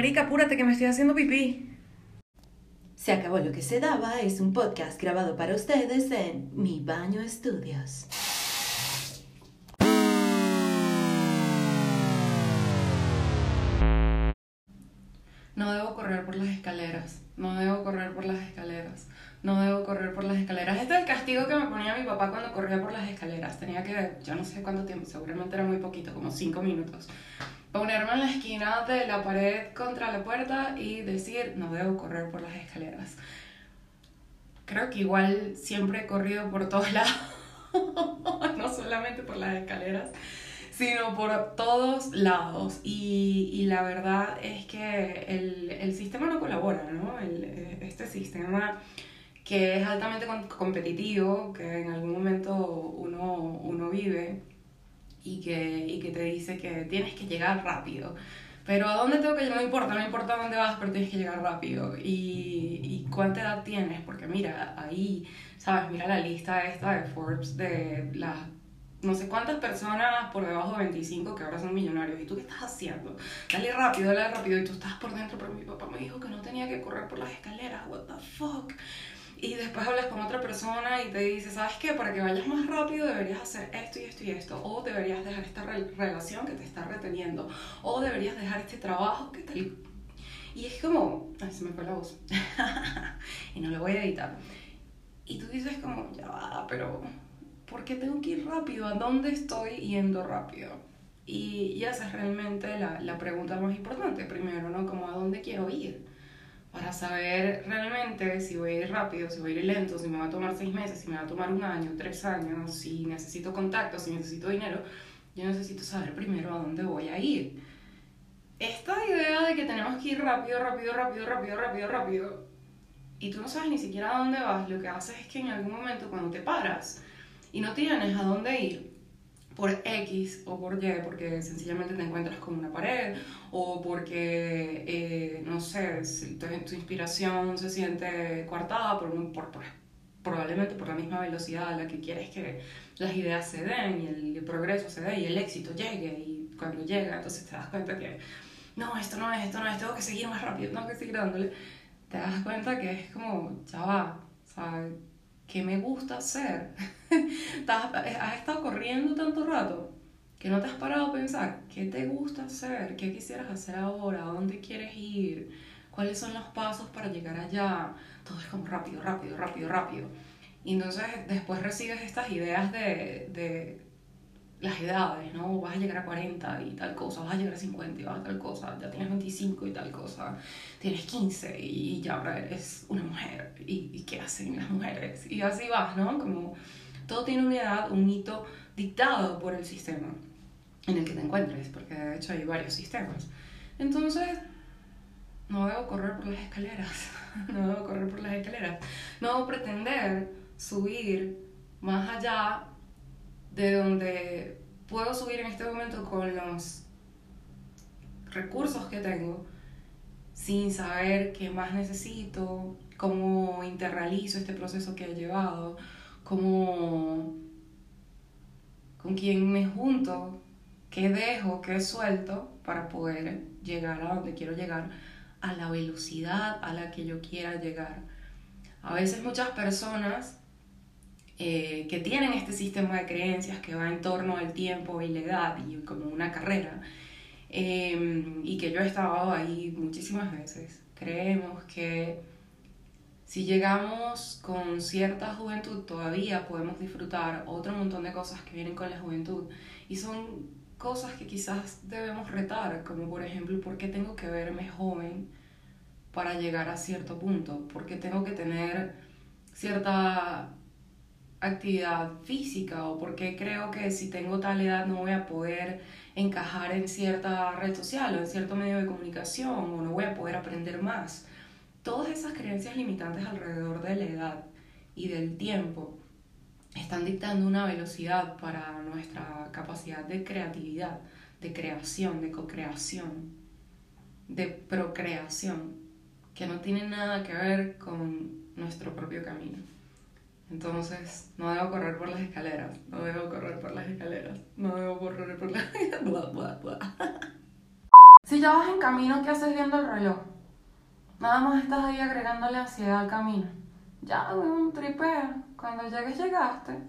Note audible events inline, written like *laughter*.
Marica, apúrate que me estoy haciendo pipí. Se acabó lo que se daba es un podcast grabado para ustedes en Mi Baño Estudios. No debo correr por las escaleras. No debo correr por las escaleras. No debo correr por las escaleras. Este es el castigo que me ponía mi papá cuando corría por las escaleras. Tenía que, yo no sé cuánto tiempo, seguramente era muy poquito, como cinco minutos. Ponerme en la esquina de la pared contra la puerta y decir, no debo correr por las escaleras. Creo que igual siempre he corrido por todos *laughs* lados, no solamente por las escaleras sino por todos lados. Y, y la verdad es que el, el, sistema no colabora, ¿no? El, este sistema que es altamente competitivo, que en algún momento uno, uno vive y que, y que te dice que tienes que llegar rápido. Pero ¿a dónde tengo que llegar? No importa, no importa dónde vas, pero tienes que llegar rápido. Y, y cuánta edad tienes, porque mira, ahí, ¿sabes? Mira la lista esta de Forbes de las no sé cuántas personas por debajo de 25 que ahora son millonarios. ¿Y tú qué estás haciendo? Dale rápido, dale rápido. Y tú estás por dentro, pero mi papá me dijo que no tenía que correr por las escaleras. What the fuck? Y después hablas con otra persona y te dice, ¿sabes qué? Para que vayas más rápido deberías hacer esto y esto y esto. O deberías dejar esta relación que te está reteniendo. O deberías dejar este trabajo que te... Y es como... Ay, se me fue la voz. *laughs* y no lo voy a editar. Y tú dices como, ya va, pero ¿por qué tengo que ir rápido? ¿A dónde estoy yendo rápido? Y, y esa es realmente la, la, pregunta más importante primero, ¿no? Como a dónde quiero ir. Para saber realmente si voy a ir rápido, si voy a ir lento, si me va a tomar seis meses, si me va a tomar un año, tres años, si necesito contacto, si necesito dinero, yo necesito saber primero a dónde voy a ir. Esta idea de que tenemos que ir rápido, rápido, rápido, rápido, rápido, rápido, y tú no sabes ni siquiera a dónde vas, lo que haces es que en algún momento cuando te paras, y no tienes a dónde ir por X o por Y, porque sencillamente te encuentras con una pared o porque, eh, no sé, tu, tu, inspiración se siente coartada por, por, por, probablemente por la misma velocidad a la que quieres que las ideas se den y el, progreso se dé y el éxito llegue y cuando llega entonces te das cuenta que no, esto no es, esto no es, tengo que seguir más rápido, tengo que seguir dándole, te das cuenta que es como, ya va, ¿sabes? ¿Qué me gusta hacer? *laughs* *laughs* has estado corriendo tanto rato que no te has parado a pensar qué te gusta hacer, qué quisieras hacer ahora, a dónde quieres ir, cuáles son los pasos para llegar allá. Todo es como rápido, rápido, rápido, rápido. Y entonces después recibes estas ideas de, de las edades, ¿no? Vas a llegar a 40 y tal cosa, vas a llegar a 50 y vas a tal cosa, ya tienes 25 y tal cosa, tienes 15 y ya ahora eres una mujer y, y qué hacen las mujeres y así vas, ¿no? Como todo tiene una edad, un hito dictado por el sistema en el que te encuentres, porque de hecho hay varios sistemas. Entonces, no debo correr por las escaleras, *laughs* no debo correr por las escaleras, no debo pretender subir más allá de donde puedo subir en este momento con los recursos que tengo, sin saber qué más necesito, cómo interrealizo este proceso que he llevado, cómo, con quién me junto, qué dejo, qué suelto para poder llegar a donde quiero llegar, a la velocidad a la que yo quiera llegar. A veces muchas personas eh, que tienen este sistema de creencias que va en torno al tiempo y la edad y como una carrera, eh, y que yo he estado ahí muchísimas veces, creemos que si llegamos con cierta juventud todavía podemos disfrutar otro montón de cosas que vienen con la juventud y son cosas que quizás debemos retar, como por ejemplo, ¿por qué tengo que verme joven para llegar a cierto punto? ¿Por qué tengo que tener cierta actividad física o por qué creo que si tengo tal edad no voy a poder encajar en cierta red social o en cierto medio de comunicación o no voy a poder aprender más? Todas esas creencias limitantes alrededor de la edad y del tiempo están dictando una velocidad para nuestra capacidad de creatividad, de creación, de co-creación, de procreación, que no tiene nada que ver con nuestro propio camino. Entonces, no debo correr por las escaleras, no debo correr por las escaleras, no debo correr por las... *laughs* Si ya vas en camino, ¿qué haces viendo el reloj? Nada más estás ahí agregándole ansiedad al camino. Ya, un tripea. Cuando llegues, llegaste.